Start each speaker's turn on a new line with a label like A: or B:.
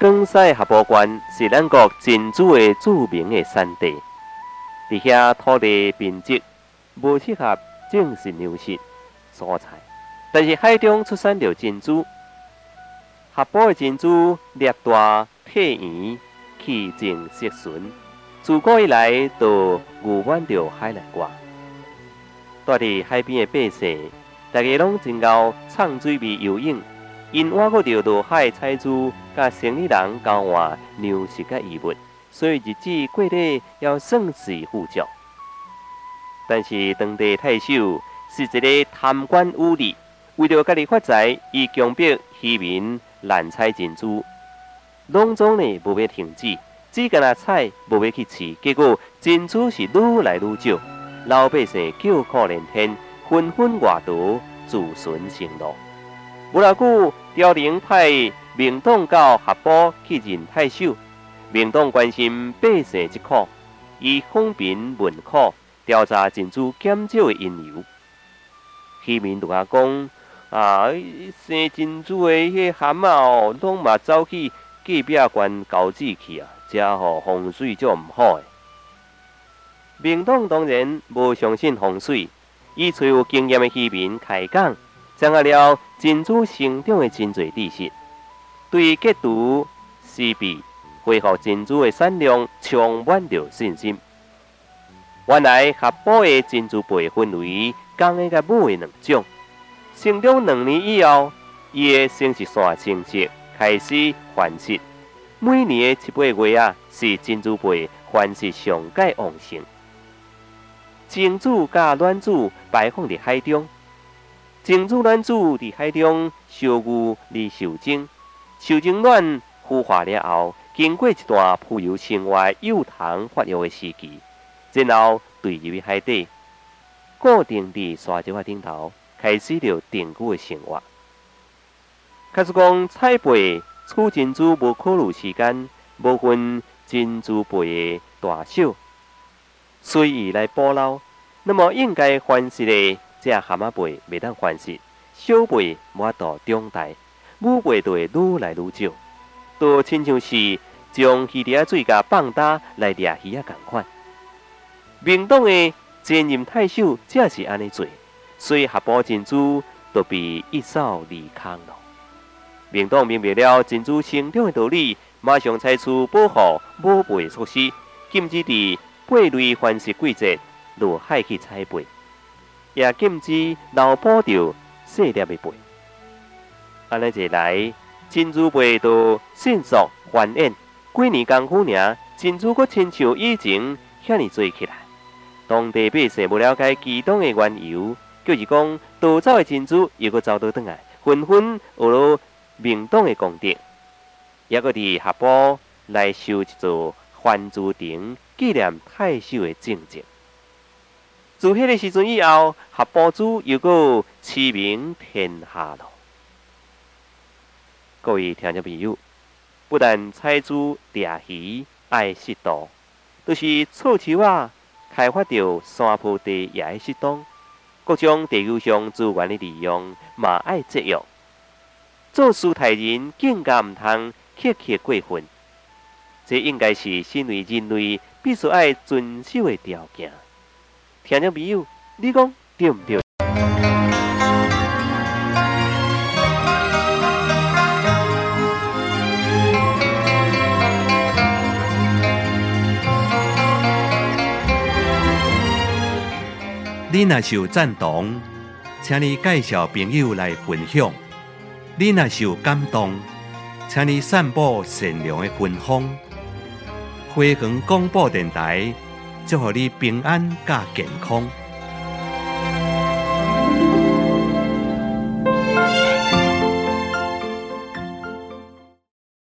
A: 江西合波关是咱国珍珠的著名的产地，伫遐土地品质无适合种植粮食、蔬菜，但是海中出产着珍珠。合波的珍珠粒大、体圆、气静色纯，自古以来就誉满着海内外。住伫海边的百姓，大家拢真够畅水味游泳。因挖过着落海采珠，甲生意人交换粮食甲衣物，所以日子过得要算是富足。但是当地太守是一个贪官污吏，为了家己发财，伊强迫渔民滥采珍珠，农庄呢无要停止，只干那采，无要去饲，结果珍珠是愈来愈少，老百姓叫苦连天，纷纷外逃，自寻生路。无偌久，朝廷派民党到合浦去认太守。民党关心百姓之苦，以风平问苦，调查珍珠减少的因由。渔民同阿讲：啊，生珍珠的迄蛤蟆哦，拢嘛走去隔壁关交子去啊，遮吼风水就毋好诶。民党当然无相信风水，伊找有经验的渔民开讲。掌握了珍珠生长的真侪知识，对解毒施弊、恢复珍珠的产量充满着信心。原来合保的珍珠贝分为公的甲母的两种，生长两年以后，伊的生殖线成熟，开始繁殖。每年的七八月啊，是珍珠贝繁殖上界旺盛。精子甲卵子摆放伫海中。精子卵子伫海中相遇而受精，受精卵孵化了后，经过一段浮游生活、幼虫发育的时期，然后坠入海底，固定伫沙石顶头，开始了定居的生活。假使讲采贝取珍珠无考虑时间，无分珍珠贝的大小，随意来捕捞，那么应该凡是的。这蛤蟆背未当繁殖，小贝无到长大，母贝就会愈来愈少，都亲像是将鱼仔水甲放大来掠鱼仔共款。明党的前任太守正是安尼做，所以合保珍珠都被一扫而空了。明党明白了珍珠生长的道理，马上采取保护母贝措施，禁止伫贝类繁殖季节落海去采贝。也禁止老捕着细粒的贝，安尼一来，珍珠贝都迅速繁衍。几年功夫尔，珍珠阁亲像以前遐尼做起来。当地百姓不了解其中的缘由，就是讲逃走的珍珠又阁走倒转来，纷纷学了明党的功德，也阁伫下埔来修一座还珠亭，纪念太守的正迹。自迄个时阵以后，合宝珠又阁驰名天下咯。各位听众朋友，不但采珠钓鱼爱适度，就是草树啊开发着山坡地也爱适当，各种地球上资源的利用嘛爱节约。做事待人更加毋通刻刻过分，这应该是身为人类必须爱遵守的条件。听众朋友，你讲对毋对？
B: 你若是有赞同，请你介绍朋友来分享；你若是有感动，请你散布善良的芬芳。辉煌广播电台。祝福你平安加健康。